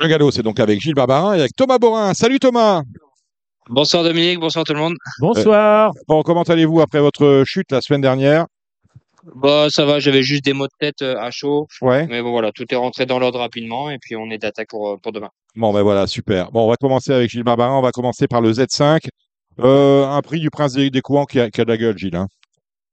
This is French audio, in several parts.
Le galop, c'est donc avec Gilles Barbarin et avec Thomas Borin. Salut Thomas Bonsoir Dominique, bonsoir tout le monde. Bonsoir. Bon, comment allez-vous après votre chute la semaine dernière? Bah ça va, j'avais juste des maux de tête euh, à chaud. Ouais. Mais bon voilà, tout est rentré dans l'ordre rapidement et puis on est d'attaque pour, euh, pour demain. Bon, ben voilà, super. Bon, on va commencer avec Gilles Barbarin. On va commencer par le Z5. Euh, un prix du Prince des, des Couans qui a, qui a de la gueule, Gilles. Hein.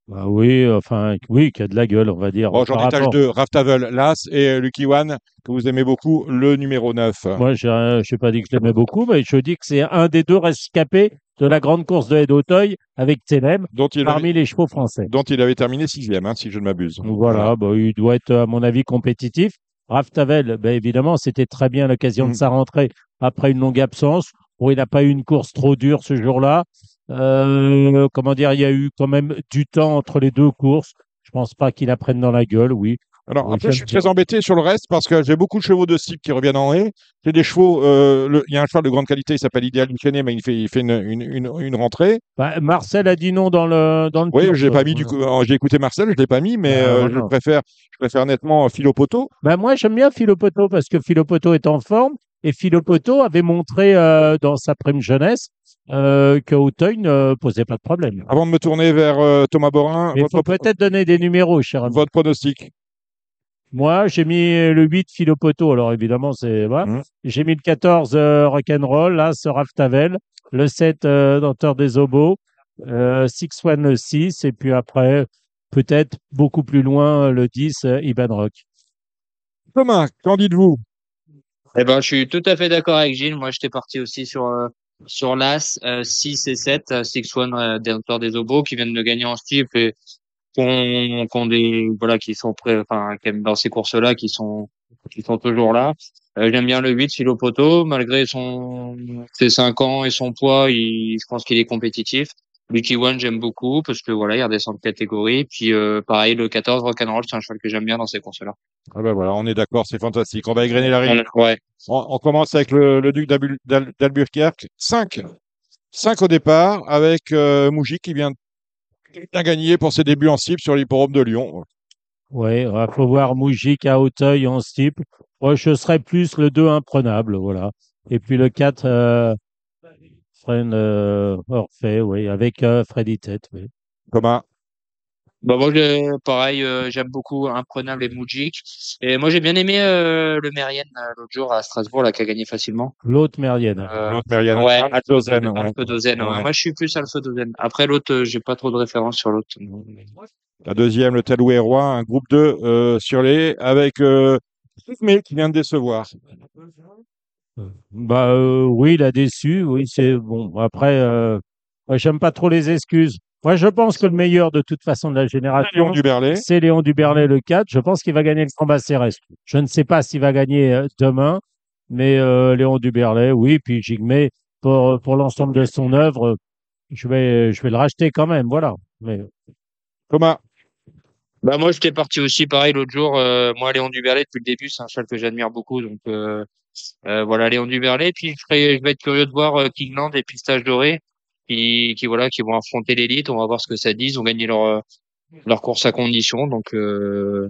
Bah oui, enfin, oui, qui a de la gueule, on va dire. Bon, j'en par étage rapport- 2, Raftavel, Las et euh, Lucky One, que vous aimez beaucoup, le numéro 9. Moi, je n'ai pas dit que je l'aimais beaucoup, mais je dis que c'est un des deux rescapés de la grande course de Haute-Auteuil avec Télème dont il, parmi avait, les chevaux français. dont il avait terminé sixième, hein, si je ne m'abuse. Voilà, bah, il doit être, à mon avis, compétitif. Raftavel, ben, évidemment, c'était très bien l'occasion Mm. de sa rentrée après une longue absence. Bon, il n'a pas eu une course trop dure ce jour-là. Euh, comment dire, il y a eu quand même du temps entre les deux courses. Je pense pas qu'il la prenne dans la gueule, oui. Alors, Oui, après, je suis très embêté sur le reste parce que j'ai beaucoup de chevaux de cible qui reviennent en haie. J'ai des chevaux, euh, il y a un cheval de grande qualité, il s'appelle Idéal Inchené, mais il fait, il fait une, une, une, une rentrée. Bah, Marcel a dit non dans le dans le Oui, quoi. pas mis du coup. alors, J'ai écouté Marcel, je l'ai pas mis, mais Ah, euh, voilà. je préfère, je préfère nettement Philopoto. Bah, moi, j'aime bien Philopoto parce que Philopoto est en forme et Philopoto avait montré euh, dans sa prime jeunesse euh, que Auteuil ne posait pas de problème. Avant de me tourner vers euh, Thomas Borin, il faut peut-être donner des numéros, cher ami. votre pronostic. Moi, j'ai mis le 8 Philopoto. Alors, évidemment, c'est. Voilà. Mhm. J'ai mis le 14 euh, Rock'n'Roll, là, ce Raftavel. Le 7 euh, Denteur des Obos. Six One le 6. Et puis après, peut-être beaucoup plus loin, le 10 euh, Iban Rock. Thomas, qu'en dites-vous? Eh ben je suis tout à fait d'accord avec Gilles. Moi j'étais parti aussi sur euh, sur l'As euh, 6 et 7, euh, 6-1 euh, des auteurs des Obos qui viennent de gagner en style et qu'on qu'on des voilà qui sont prêts enfin qui dans ces courses là qui sont qui sont toujours là. Euh, J'aime bien le 8 Philopoto malgré son ses 5 ans et son poids, il, je pense qu'il est compétitif. Lucky One j'aime beaucoup parce que voilà il redescend de catégorie. Puis euh, pareil le 14 Rock'n'Roll c'est un cheval que j'aime bien dans ces courses là. ah ben voilà, on est d'accord, c'est fantastique. On va égrener la règle. Ouais. On, on commence avec le, le duc d'Albu- d'Al- d'Albuquerque. 5. 5 au départ, avec euh, Mouji qui vient de gagner pour ses débuts en cible sur l'hipporome de Lyon. Oui, il faut voir Moujik à Auteuil en steeple. Moi, je serais plus le 2 imprenable, voilà. Et puis le 4, euh, Fren euh, Orphée, oui, avec euh, Freddy Tête, oui. Thomas, Bah moi pareil euh, j'aime beaucoup Imprenable et Moujik et moi j'ai bien aimé euh, le Mérienne l'autre jour à Strasbourg là qui a gagné facilement. L'autre Mérienne. Euh, l'autre Marianne. ouais, ouais. Alphadozen, ouais. Ouais. Moi je suis plus Alphadozen. Après l'autre j'ai pas trop de références sur l'autre. La deuxième, le Taloué Roi, un groupe 2 euh, sur les, avec euh, mais qui vient de décevoir. Bah euh, oui, il a déçu, oui, c'est bon. Après, euh, moi, j'aime pas trop les excuses. Moi, je pense que le meilleur de toute façon de la Léon génération, Duberlet. c'est Léon Duberlet le 4. Je pense qu'il va gagner le combat CRS. Je ne sais pas s'il va gagner euh, demain, mais euh, Léon Duberlet, oui. Puis Jigme, pour, pour l'ensemble de son œuvre, euh, je vais, je vais le racheter quand même. Voilà. Mais Thomas, Bah moi j'étais parti aussi pareil l'autre jour. euh, moi Léon Duberlet depuis le début c'est un cheval que j'admire beaucoup donc euh, euh, voilà Léon Duberlet. Puis je, serais- je vais être curieux de voir euh, Kingland et Pistache Doré qui, qui voilà qui vont affronter l'élite. On va voir ce que ça dit. Ils ont gagné leur euh, leur course à condition donc euh,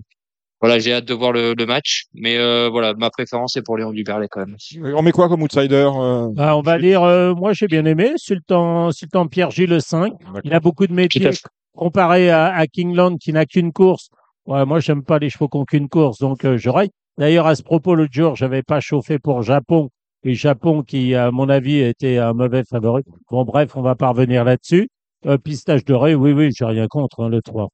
voilà j'ai hâte de voir le, le match. Mais euh, voilà ma préférence est pour Léon Duberlet quand même. on met quoi comme outsider euh, ah, on va dire, euh, moi j'ai bien aimé Sultan, Sultan Pierre Gilles le 5. Il a beaucoup de métiers. Comparé à, à Kingland qui n'a qu'une course. Ouais, moi, j'aime pas les chevaux qui n'ont qu'une course, donc euh, je raille. D'ailleurs, à ce propos, l'autre jour, j'avais pas chauffé pour Japon. Et Japon, qui, à mon avis, était un mauvais favori. Bon, bref, on va pas revenir là-dessus. Euh, pistage doré, oui, oui, j'ai rien contre, hein, le 3.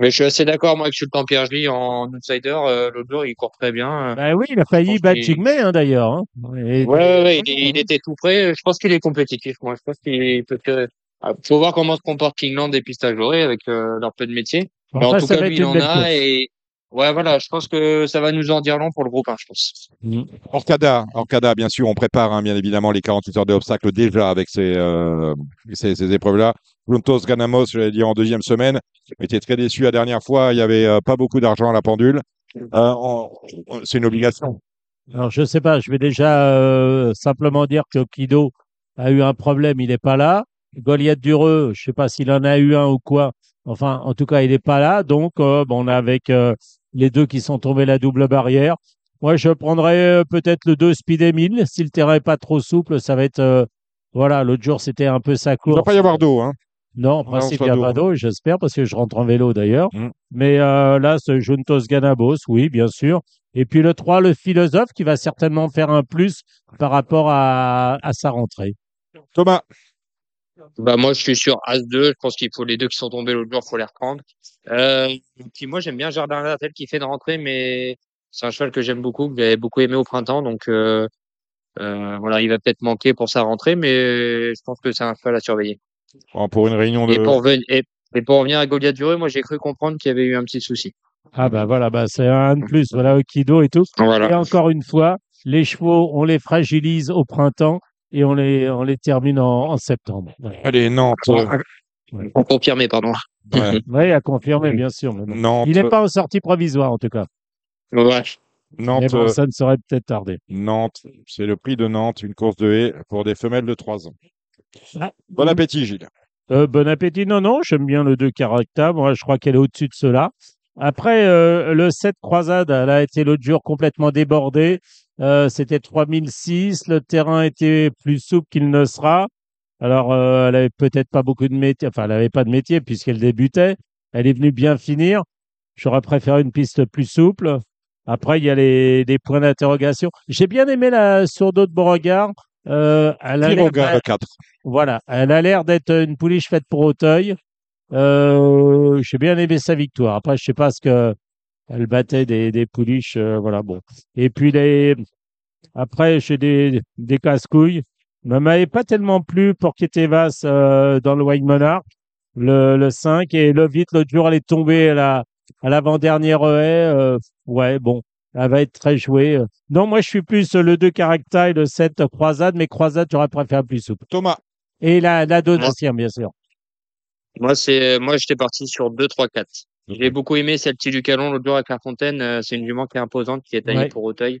Mais je suis assez d'accord moi avec Sultan Pierre Gilles en outsider. Euh, l'autre jour il court très bien. euh. Ben oui, il a failli battre Jigme, hein, d'ailleurs. hein. Ouais, ouais, ouais, il, il était tout prêt. Je pense qu'il est compétitif. Moi, je pense qu'il peut. que- Ah, Faut voir comment se comporte Kingland et Pistache Doré avec euh, leur peu de métier. Mais en Enfin, tout ça cas, lui, il en a course. et ouais, voilà. Je pense que ça va nous en dire long pour le groupe, hein, je pense. Mm. Orcada, Orcada, bien sûr, on prépare hein, bien évidemment les 48 heures d'obstacles déjà avec ces, euh, ces, ces épreuves-là. Juntos Ganamos, j'allais dire en deuxième semaine, était très déçu la dernière fois. Il y avait euh, pas beaucoup d'argent à la pendule. Euh, on- on- c'est une obligation. Alors, je sais pas, je vais déjà euh, simplement dire que Kido a eu un problème, il n'est pas là. Goliath Dureux, je sais pas s'il en a eu un ou quoi. Enfin, en tout cas, il n'est pas là. Donc, euh, bon, on a avec euh, les deux qui sont tombés la double barrière. Moi, je prendrais euh, peut-être le 2 Speed Emile. Si le terrain est pas trop souple, ça va être. euh, voilà, l'autre jour, c'était un peu sa Il ne course. doit pas y avoir d'eau. Hein. Non, en principe, il n'y a pas d'eau, j'espère, parce que je rentre en vélo d'ailleurs. Mm. Mais euh, là, ce Juntos Ganabos, oui, bien sûr. Et puis le 3, le philosophe, qui va certainement faire un plus par rapport à, à sa rentrée. Thomas, Bah moi je suis sur As-2, je pense qu'il faut les deux qui sont tombés l'autre jour, faut les reprendre. Euh, puis moi j'aime bien Jardin Latel qui fait une rentrée, mais c'est un cheval que j'aime beaucoup, que j'avais beaucoup aimé au printemps, donc euh, euh, voilà, il va peut-être manquer pour sa rentrée, mais je pense que c'est un cheval à surveiller. bon, pour une réunion de. Et pour venir et, et pour revenir à Goliath Dureux, moi j'ai cru comprendre qu'il y avait eu un petit souci. Ah bah voilà, bah c'est un de plus, voilà, Okido et tout. Et encore une fois, les chevaux, on les fragilise au printemps et on les, on les termine en, en septembre. Allez, Nantes. Pour confirmer, pardon. Ouais. Oui, à confirmer, bien sûr. mais bon. Nantes, Il n'est pas en sortie provisoire, en tout cas. Ouais. Mais Nantes, bon, euh, ça ne saurait peut-être tarder. Nantes, c'est le prix de Nantes, une course de haie pour des femelles de 3 ans. Ah, Bon appétit, Gilles. Euh, bon appétit. Non, non, j'aime bien le 2 Caractère. Moi, je crois qu'elle est au-dessus de cela. Après, euh, le 7 Croisade, elle a été l'autre jour complètement débordée. Euh, C'était 3006. Le terrain était plus souple qu'il ne sera. Alors, euh, elle avait peut-être pas beaucoup de métier. Enfin, elle avait pas de métier puisqu'elle débutait. Elle est venue bien finir. J'aurais préféré une piste plus souple. Après, il y a les, les points d'interrogation. J'ai bien aimé la sourdeau de Beauregard. Euh, elle a Tirogard 4. voilà, elle a l'air d'être une pouliche faite pour Auteuil. Euh, j'ai bien aimé sa victoire. Après, je sais pas ce que elle battait des, des pouliches, euh, voilà, bon. Et puis les, après, j'ai des, des casse-couilles. Ne m'avait pas tellement plu pour Ketevas euh, dans le White Monarch, le, le 5. Et le vite, l'autre jour, elle est tombée à la, à l'avant-dernière haie. Euh, ouais, bon, elle va être très jouée. Non, moi, je suis plus le 2 caractère et le 7 croisade, mais croisade, j'aurais préféré plus souple. Thomas, Et la, la donation, bien sûr. Moi, c'est, moi, j'étais parti sur 2, 3, 4. J'ai beaucoup aimé celle-ci du Calon l'autre jour à Clairefontaine. Euh, C'est une jument qui est imposante, qui est taillée Ouais. pour Auteuil.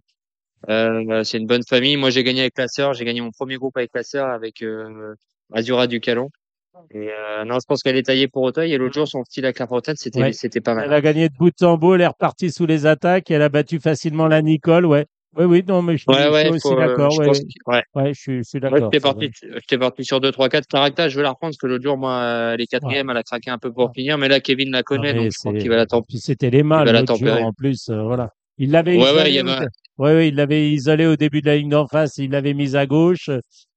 Euh, c'est une bonne famille. Moi, j'ai gagné avec la sœur. J'ai gagné mon premier groupe avec la sœur, avec euh, Azura du Calon. Et euh, non, je pense qu'elle est taillée pour Auteuil. Et l'autre jour, son style à Clairefontaine, c'était, Ouais. c'était pas Elle mal. a gagné de bout en bout, elle est repartie sous les attaques, elle a battu facilement la Nicole, ouais. Oui, oui, non, mais je, suis- Ouais, je ouais, suis aussi d'accord, je ouais, ouais. je suis, je suis Moi, d'accord. j'étais parti, parti sur 2, 3, 4. Caractère, je vais la reprendre parce que l'autre jour, moi, euh, elle est quatrième, elle a craqué un peu pour finir. Mais là, Kevin la Non, connaît, mais donc je c'est- qu'il va la tempérer. C'était les la l'autre jour en plus, euh, voilà. Il l'avait isolé avait- ouais, il l'avait isolé au début de la ligne d'en face, il l'avait mise à gauche.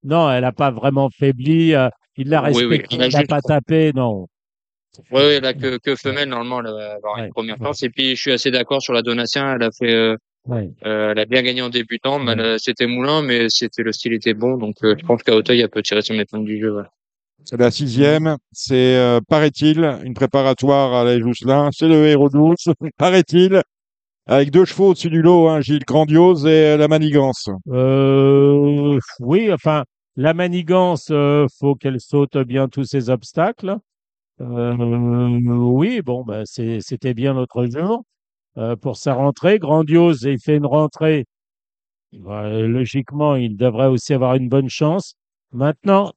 Non, elle n'a pas vraiment faibli, euh, il l'a Oui, oui, respecté, il n'a juste- pas tapé, non. Ouais, ouais, là, que, que femelle, normalement, elle va avoir une première chance. Et puis, je suis assez d'accord sur la donation. Elle a fait, Ouais. euh, elle a bien gagné en débutant. mais Ouais. C'était moulin, mais c'était, le style était bon. Donc, euh, je pense qu'à Auteuil, elle peut tirer son épingle du jeu, voilà. c'est la sixième. C'est, euh, paraît-il, une préparatoire à la Jousselin. C'est le héros 12, paraît-il. Avec deux chevaux au-dessus du lot, hein, Gilles, grandiose et euh, la manigance. Euh, oui, enfin, la manigance, euh, faut qu'elle saute bien tous ces obstacles. Euh, oui, bon, ben, c'était bien l'autre jour euh, pour sa rentrée. Grandiose, il fait une rentrée. Ben, logiquement, il devrait aussi avoir une bonne chance. Maintenant,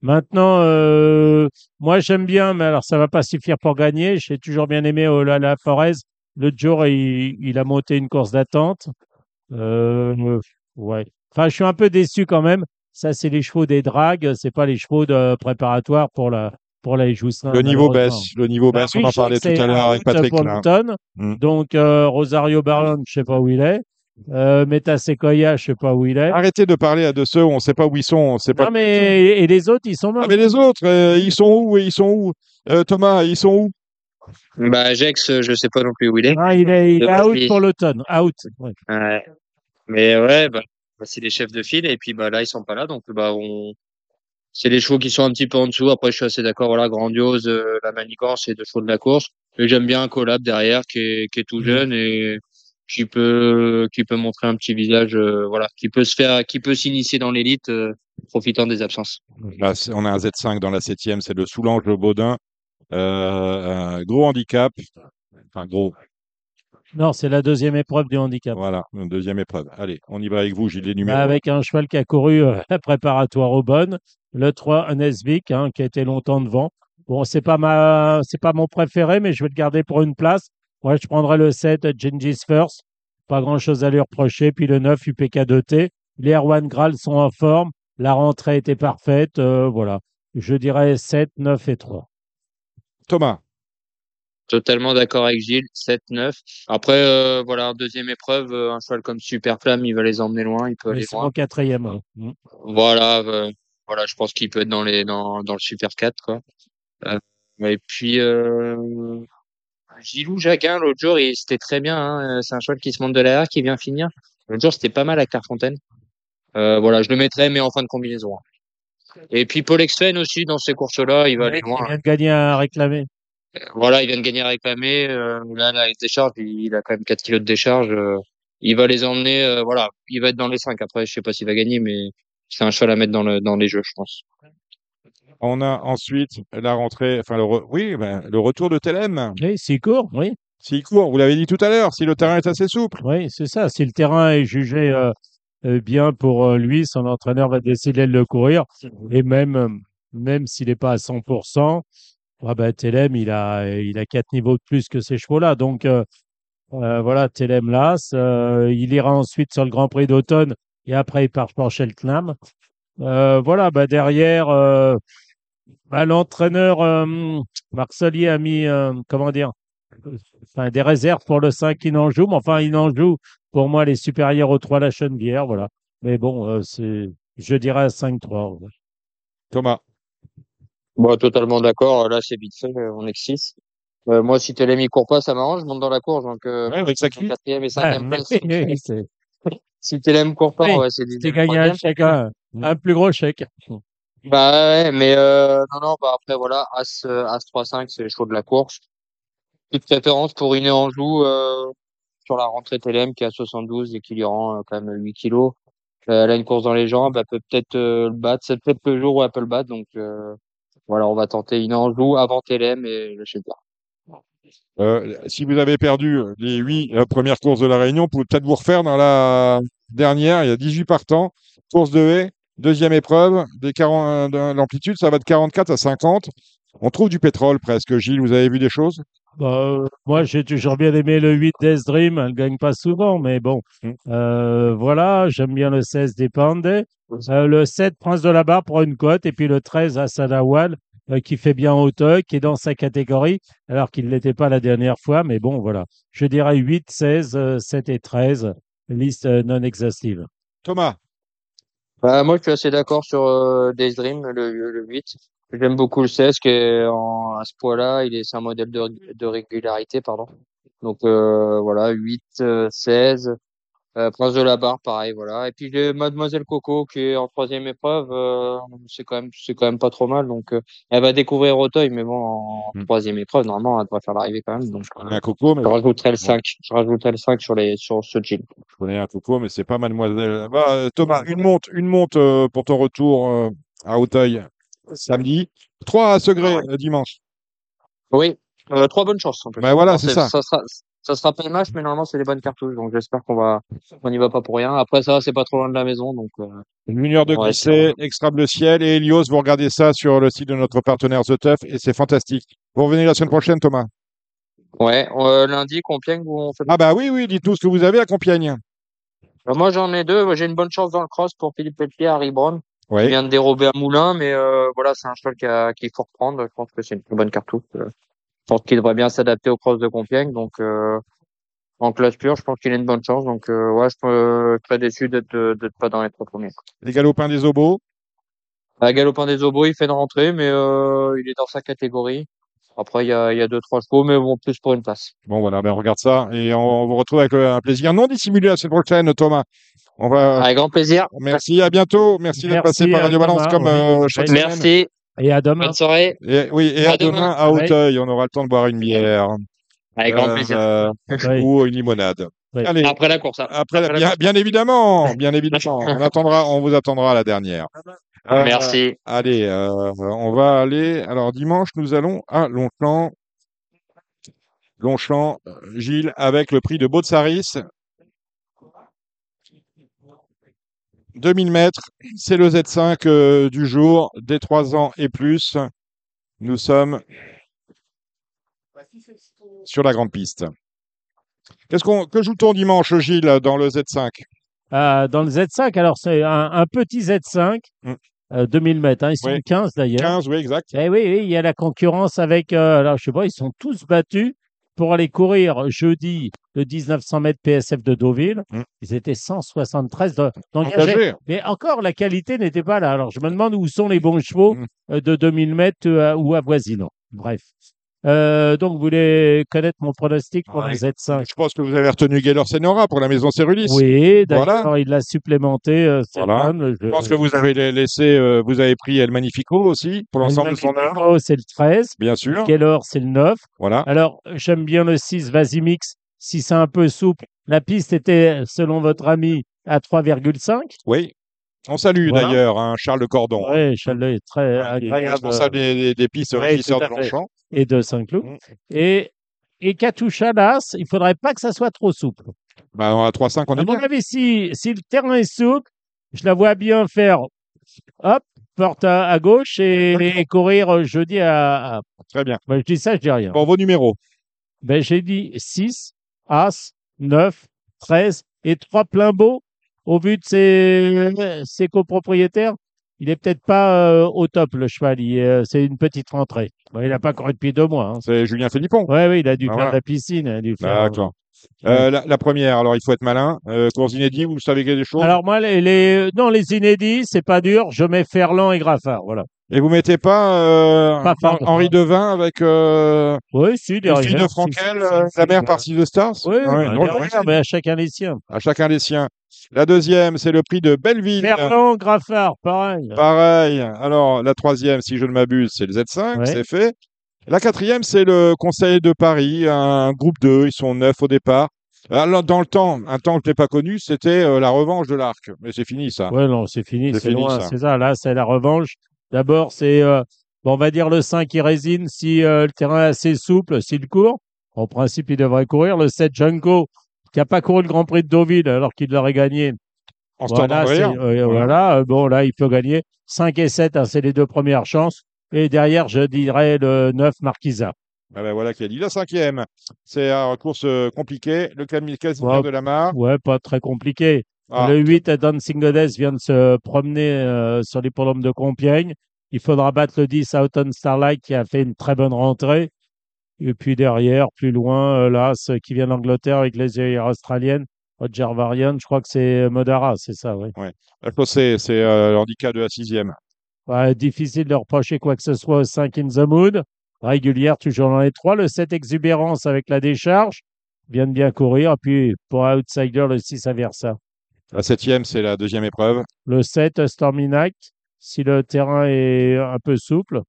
maintenant, euh, moi j'aime bien, mais alors ça va pas suffire pour gagner. J'ai toujours bien aimé là, Forez. L'autre jour, il, il a monté une course d'attente. Euh, ouais. Enfin, je suis un peu déçu quand même. Ça, c'est les chevaux des dragues, c'est pas les chevaux de préparatoire pour la pour. Le niveau baisse, le niveau Bah baisse, on en parlait tout à l'heure avec Patrick. Mm. Donc euh, Rosario Barlon, je sais pas où il est. Euh, Meta Sequoia, je sais pas où il est. Arrêtez de parler à de ceux où on ne sait pas où ils sont. On sait pas. Non mais et les autres, ils sont morts. Ah, mais les autres, euh, ils sont où Ils sont où? Euh, Thomas, ils sont où? Bah, Jex, je sais pas non plus où il est. Ah, il est, il est out pour l'automne. Out. Ouais. Ouais. Mais ouais, bah, bah, c'est les chefs de file. Et puis, bah, là, ils sont pas là. Donc, bah, on, c'est les chevaux qui sont un petit peu en dessous. Après, je suis assez d'accord. Voilà, grandiose, euh, la manigance, c'est deux chevaux de la course. Et j'aime bien un collab derrière qui est, qui est tout Mhm. jeune et qui peut, qui peut montrer un petit visage, euh, voilà, qui peut se faire, qui peut s'initier dans l'élite, euh, profitant des absences. Là, c'est- on a un Z5 dans la septième, c'est le Soulange de Baudin. Euh, un gros handicap. Enfin, gros. Non, c'est la deuxième épreuve du handicap. Voilà, une deuxième épreuve. Allez, on y va avec vous, Gilles, les numéros. Avec un cheval qui a couru euh, la préparatoire au bonnes. Le 3, un Esvik, hein, qui a été longtemps devant. Bon, c'est pas ma, c'est pas mon préféré, mais je vais le garder pour une place. Moi, je prendrais le 7, Gengis First. pas grand-chose à lui reprocher. Puis le 9, UPK2T. Les Erwan Graal sont en forme. La rentrée était parfaite. Euh, voilà. Je dirais 7, 9 et 3. Thomas. Totalement d'accord avec Gilles, 7-9. Après, euh, voilà, deuxième épreuve, euh, un cheval comme Super Flamme, il va les emmener loin, il peut aller loin. quatrième. hein. Mm. Voilà, euh, voilà, je pense qu'il peut être dans les dans dans le Super 4 quoi. Euh, et puis euh, Gilou Jacquin l'autre jour, il c'était très bien. Hein, c'est un cheval qui se monte de l'arrière, qui vient finir. L'autre jour, c'était pas mal à Clairefontaine. Euh, voilà, je le mettrais, mais en fin de combinaison. hein. Et puis Paul Exfen aussi dans ces courses-là, il va aller Il loin. vient de gagner un réclamé. Voilà, il vient de gagner à réclamer. Euh, là, la décharge, il, il a quand même 4 kilos de décharge. euh, il va les emmener. euh, voilà, il va être dans les 5. Après, je sais pas s'il va gagner, mais c'est un cheval à mettre dans le dans les jeux, je pense. On a ensuite la rentrée, enfin le, re- oui, ben, le retour de Telem. Oui, s'il court, oui. S'il court, vous l'avez dit tout à l'heure, si le terrain est assez souple. Oui, c'est ça. Si le terrain est jugé bien pour euh, lui, son entraîneur va décider de le courir. Et même, même s'il n'est pas à 100%, ah ben, Telem, il a, il a quatre niveaux de plus que ces chevaux-là. Donc, euh, euh, voilà, Telem Las. euh, il ira ensuite sur le Grand Prix d'automne et après, il part pour Cheltenham. Euh, voilà, bah, derrière, euh, bah, l'entraîneur Marcelier a mis, comment dire, enfin, des réserves pour le 5 il en joue, mais enfin, il en joue pour moi les supérieurs aux 3 la Chenevière, voilà. Mais bon, c'est, je dirais 5-3. ouais. Thomas. Bon, totalement d'accord. Là, c'est vite fait. On est que 6. Euh, moi, si il court pas, ça m'arrange. Je monte dans la course. Donc, euh, Ouais, avec sa quatrième et Ah, cinquième place. Si Telem court pas, ouais, c'est c'est gagné un chèque, un, un plus gros chèque. Bah ouais, mais euh, non, non, bah après voilà, As, euh, As 3-5, c'est les chevaux de la course. Toute préférence pour Iné Anjou euh, sur la rentrée TLM qui est à 72 et qui lui rend euh, quand même 8 kilos. Euh, elle a une course dans les jambes, elle peut peut-être euh, le battre. C'est peut-être le jour où elle peut le battre. Donc euh, voilà, on va tenter Iné Anjou avant TLM et le chef Euh, si vous avez perdu les huit euh, premières courses de la Réunion, vous pouvez peut-être vous refaire dans la dernière. Il y a 18 partants. Course de haie, deuxième épreuve, des 40, de l'amplitude, ça va de 44 à 50. On trouve du pétrole presque. Gilles, vous avez vu des choses? Bah, euh, moi, j'ai toujours bien aimé le 8 Death Dream. Elle gagne pas souvent, mais bon. Mm. Euh, voilà, j'aime bien le 16 Dépende. Euh, le 7 Prince de la Barre pour une cote. Et puis le 13 Assadawal euh, qui fait bien Auteuil, qui est dans sa catégorie, alors qu'il ne l'était pas la dernière fois. Mais bon, voilà. Je dirais 8, 16, euh, 7 et 13. Liste euh, non exhaustive. Thomas, Bah, moi, je suis assez d'accord sur euh, Days Dream, le, le 8. J'aime beaucoup le 16 qui est en, à ce poids-là. Il est, c'est un modèle de, de régularité, pardon. Donc euh, voilà, 8, euh, 16. Euh, Prince de la Barre, pareil, voilà. Et puis j'ai Mademoiselle Coco qui est en troisième épreuve. euh, c'est quand même, c'est quand même pas trop mal. Donc euh, elle va découvrir Auteuil, mais bon, en Mm. troisième épreuve, normalement, elle devrait faire l'arrivée quand même. Donc on a un coco, mais je rajouterai le 5. Je rajouterai le 5 sur les, sur ce jean. je connais un coco, mais c'est pas mademoiselle. Bah, euh, Thomas, une monte, une monte euh, pour ton retour euh, à Auteuil samedi. 3 à Segré euh, dimanche. Oui, euh, trois bonnes chances. en plus. Bah voilà, c'est ça. Ça sera, ça sera pas le match, mais normalement c'est des bonnes cartouches. Donc j'espère qu'on va, on n'y va pas pour rien. Après ça, c'est pas trop loin de la maison, donc. euh, Une de glissé, extra bleu ciel et Helios. Vous regardez ça sur le site de notre partenaire The Tuff et c'est fantastique. Vous revenez la semaine prochaine, Thomas Ouais, euh, lundi, Compiègne, où on fait. Ah bah oui, oui, dites-nous ce que vous avez à Compiègne. Euh, moi j'en ai deux. Moi, J'ai une bonne chance dans le cross pour Philippe Pelletier, Harry Brown. Il Oui. vient de dérober un moulin, mais euh, voilà, c'est un cheval qui a- qu'il faut reprendre. Je pense que c'est une très bonne cartouche. Euh, Je pense qu'il devrait bien s'adapter au cross de Compiègne, donc. Euh, en classe pure, je pense qu'il a une bonne chance. Donc, euh, ouais, je suis très déçu d'être d'être pas dans les trois premiers. Les galopins des obos? À Galopin des Obos, il fait une rentrée, mais euh, il est dans sa catégorie. Après, il y a, il y a deux, trois chevaux, mais bon, plus pour une place. Bon voilà, ben on regarde ça et on, on vous retrouve avec euh, un plaisir non dissimulé la semaine prochaine, Thomas. On va. Avec grand plaisir. Merci, à bientôt. Merci d'être Merci passé par Radio Balance comme oui. euh, chaque semaine. Merci. Et à demain. Bonne soirée. Et, oui, et à, À demain, demain. à Ouais. Auteuil. On aura le temps de boire une bière Avec grand euh, plaisir. euh, Oui. ou une limonade. Oui. Allez, Après la course. hein. après, la- après la bien, course. bien évidemment, bien évidemment. On attendra, on vous attendra à la dernière. Euh, Merci. Allez, euh, on va aller. Alors dimanche, nous allons à Longchamp. Longchamp, Gilles, avec le prix de Botsaris. 2000 mètres, c'est le Z5 euh, du jour, des 3 ans et plus. Nous sommes sur la grande piste. Qu'est-ce qu'on que joue-t-on dimanche, Gilles, dans le Z5 Euh, dans le Z5, alors c'est un, un petit Z5, Mm. Euh, 2000 mètres. hein, ils sont Oui. 15 d'ailleurs. 15, oui, exact. Eh oui, oui, il y a la concurrence avec, euh, alors je sais pas, ils sont tous battus pour aller courir jeudi le 1900 mètres PSF de Deauville. Mm. Ils étaient 173 de- d'engagés. Engagé. Mais encore, la qualité n'était pas là. Alors je me demande où sont les bons chevaux Mm. euh, de 2000 mètres euh, ou avoisinants. Bref. Euh, donc, vous voulez connaître mon pronostic pour Ouais. le Z5 Je pense que vous avez retenu Gaylor Senora pour la maison Cérulis. Oui, d'accord, Voilà. il l'a supplémenté. euh, Voilà. Je pense que vous avez la- laissé, euh, vous avez pris El Magnifico aussi pour l'ensemble de son œuvre. C'est le 13. bien sûr. Keller, c'est le 9. Voilà. Alors, j'aime bien le 6 Vasimix, si c'est un peu souple. La piste était, selon votre ami, à 3,5. Oui. On salue Voilà. d'ailleurs hein, Charles Cordon, Oui, Chalet est très agréable. responsable des, des- des pistes Ouais, de. Longchamp. Et de Saint-Cloud. Mm. Et, et Katusha, Las, il faudrait pas que ça soit trop souple. Bah, à 3-5, on À est mon bien. avis, si, si le terrain est souple, je la vois bien faire, hop, porte à, à gauche et, et courir euh, jeudi à, à- Très bien. ben, je dis ça, je dis rien. Bon, vos numéros. Ben, j'ai dit 6, As, 9, 13 et 3 plein beaux. Au vu de ses, ses copropriétaires, il est peut-être pas euh, au top, le cheval. Il, euh, c'est une petite rentrée. Bon, il n'a pas couru depuis deux mois. Hein. C'est Julien Philippon. Oui, oui, il a dû Ah, faire voilà. la piscine. il a dû faire, D'accord. Euh, la, la première, alors il faut être malin. Euh, course inédit, vous savez qu'il y a des choses. Alors moi, les, les- non, les inédits, c'est pas dur. Je mets Ferland et Graffard, voilà. Et vous mettez pas, euh, Pas fort. Henri Devin avec euh, Oui, si, de Frankel, euh, la mère partie de Stars Oui, Ah ouais, non, mais à chacun les siens. à chacun les siens. La deuxième, c'est le prix de Belleville. Ferland, Graffard, pareil. Pareil. Alors, la troisième, si je ne m'abuse, c'est le Z5, Ouais. c'est fait. La quatrième, c'est le Conseil de Paris, un groupe 2, ils sont neuf au départ. Alors, dans le temps, un temps que je n'ai pas connu, c'était euh, la revanche de l'Arc. Mais c'est fini, ça. Ouais, non, c'est fini, C'est loin, c'est ça. Là, c'est la revanche. D'abord, c'est, euh, bon, on va dire le 5 qui résine si euh, le terrain est assez souple, s'il court. En principe, il devrait courir. Le 7 Junko, qui n'a pas couru le Grand Prix de Deauville alors qu'il l'aurait gagné. En se Voilà, euh, voilà, euh, bon, là, il peut gagner. 5 et 7, hein, c'est les deux premières chances. Et derrière, je dirais le 9 Marquisa. Ah ben voilà qui a dit la cinquième. C'est une course euh, compliquée. Le Camille Ouais. de la Mare. Ouais, pas très compliqué. Ah, Le 8, Dancing Goddess vient de se promener euh, sur les l'hippodrome de Compiègne. Il faudra battre le 10, Autumn Starlight, qui a fait une très bonne rentrée. Et puis derrière, plus loin, euh, là, ce qui vient d'Angleterre avec les œillères australiennes, Roger Varian, je crois que c'est Modara, c'est ça, oui. chaussée, c'est euh, le handicap de la sixième. Ouais, difficile de reprocher quoi que ce soit au 5 In the Mood. Régulière, toujours dans les 3. Le 7 Exubérance avec la décharge vient de bien courir. Et puis pour Outsider, le 6 Aversa. La septième, c'est la deuxième épreuve. Le 7, Stormy Night, si le terrain est un peu souple.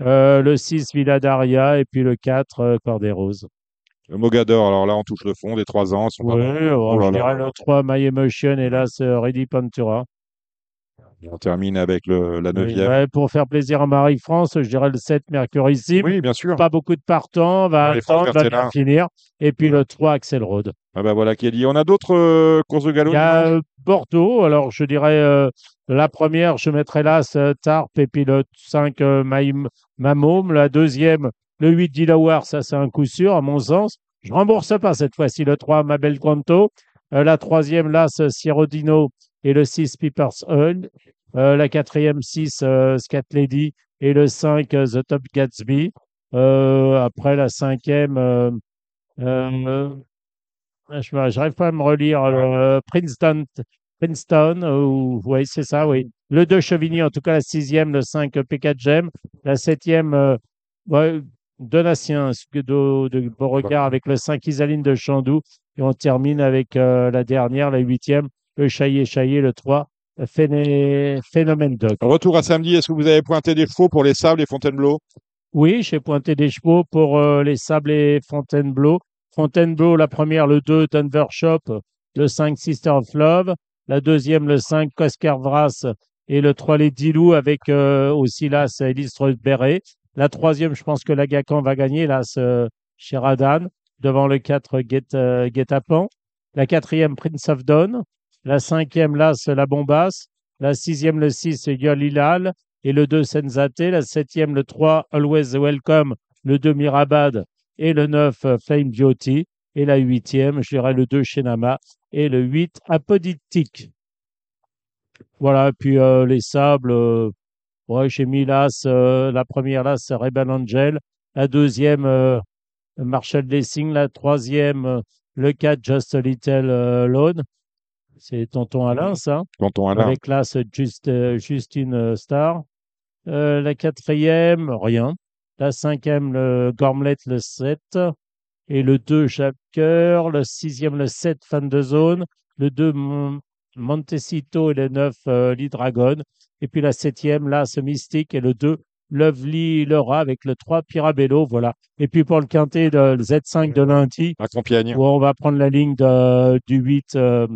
Euh, le 6, Villa Daria. Et puis le 4, euh, Cordes-Roses. Le Mogador, alors là, on touche le fond des trois ans. ils sont pas Oui, bons. oh, Oh je dirais le 3, My Emotion. Et là, c'est Ready Pantura. On termine avec le, la Oui, neuvième. ouais, pour faire plaisir à Marie-France, je dirais le 7, Mercurissime. Oui, bien sûr. Pas beaucoup de partants, va attendre, va bien finir. Et puis le 3, Axel Road. Ah ben voilà qui est dit. On a d'autres euh, courses de galop Il y a Bordeaux. Alors, je dirais euh, la première, je mettrai là Tarp et puis le 5 euh, Mamôme. La deuxième, le 8 Dilawar. Ça, c'est un coup sûr, à mon sens. Je rembourse pas cette fois-ci le 3 Mabel Quanto. Euh, la troisième, là, ce Sierrodino et le 6 Piper's Hull. La quatrième, 6 euh, Scat Lady et le 5 euh, The Top Gatsby. Après, la cinquième, je n'arrive pas à me relire. euh, Princeton, Princeton ou oui, c'est ça, oui. Le 2 Chevigny, en tout cas la sixième, le 5 P4 Gem, la septième euh, ouais, Donatien de, de Beauregard avec le 5 Isaline de Chandoux. Et on termine avec euh, la dernière, la huitième, le Chaillé Chaillé, le 3 Phéné- Phénomène Doc. Retour à samedi. Est-ce que vous avez pointé des chevaux pour les sables et Fontainebleau? Oui, j'ai pointé des chevaux pour euh, les Sables et Fontainebleau. Fontainebleau, la première, le 2, Denver Shop, le 5, Sister of Love, la deuxième, le 5, Kosker Vras, et le 3, les Dilou, avec euh, aussi là, c'est Elistre Béret. La troisième, je pense que l'Agacan va gagner, là, ce Sheridan, devant le 4, Get, euh, Guet-Apens. La quatrième, Prince of Dawn. La cinquième, là, c'est la Bombasse. La sixième, le 6, Yolilal. Et le 2, Senzate. La septième, le 3, Always Welcome. Le 2, Mirabad. Et le 9, euh, Flame Beauty. Et la huitième, je dirais le 2 Shenama et le 8 Apoditique. Voilà, puis euh, les sables, euh, ouais, j'ai mis l'as, euh, la première c'est Rebel Angel, la deuxième, euh, Marshall Lessing, la troisième, euh, le 4 Just a Little euh, Lone, c'est Tonton Alain, ça, Tonton Alain. avec l'as Just, Justine Star. La quatrième, rien. La cinquième, le Gormlet, le 7. Et le 2, Jacqueur. Le sixième, le 7, Fan de Zone. Le 2, Mon- Montecito et le 9, euh, Lee Dragon. Et puis la septième, là, ce Mystique et le 2, Lovely Laura avec le 3, Pirabello. Voilà. Et puis pour le quintet, de, le Z5 de lundi, À Compiègne. où on va prendre la ligne de, du 8, euh,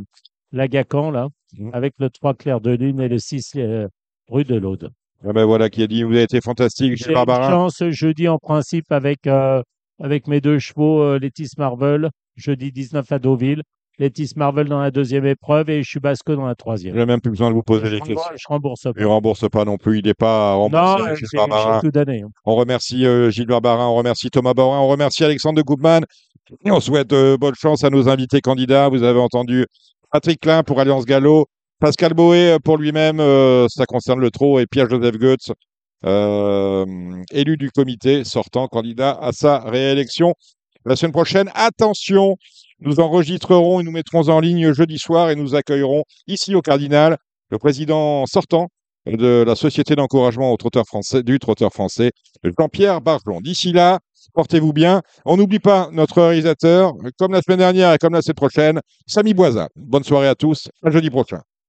Lagacan, là, Mhm. avec le 3, Clair de Lune et le 6, euh, Rue de l'Aude. Ah ben voilà qui a dit, vous avez été fantastique, J'ai Gilles une Barbarin. chance jeudi en principe avec, euh, avec mes deux chevaux, euh, Letis Marvel, jeudi 19 à Deauville. Letis Marvel dans la deuxième épreuve et Chubasco dans la troisième. J'ai même plus besoin de vous poser Je les questions. je rembourse pas. Il ne rembourse pas non plus, il n'est pas Non, remboursé. Gilles j'ai Barbarin. j'ai tout donné. hein. On remercie euh, Gilles Barbarin, on remercie Thomas Baurin, on remercie Alexandre de Goubman. Et on souhaite euh, bonne chance à nos invités candidats. Vous avez entendu Patrick Klein pour Alliance Gallo, Pascal Boé euh, pour lui-même, euh, ça concerne le trot, et Pierre-Joseph Goetz, euh, élu du comité, sortant candidat à sa réélection. La semaine prochaine, attention, nous enregistrerons et nous mettrons en ligne jeudi soir et nous accueillerons ici au Cardinal le président sortant de la Société d'encouragement au trotteur français, du trotteur français, Jean-Pierre Barjon. D'ici là, portez-vous bien. On n'oublie pas notre réalisateur, comme la semaine dernière et comme la semaine prochaine, Samy Boisa. Bonne soirée à tous. À jeudi prochain.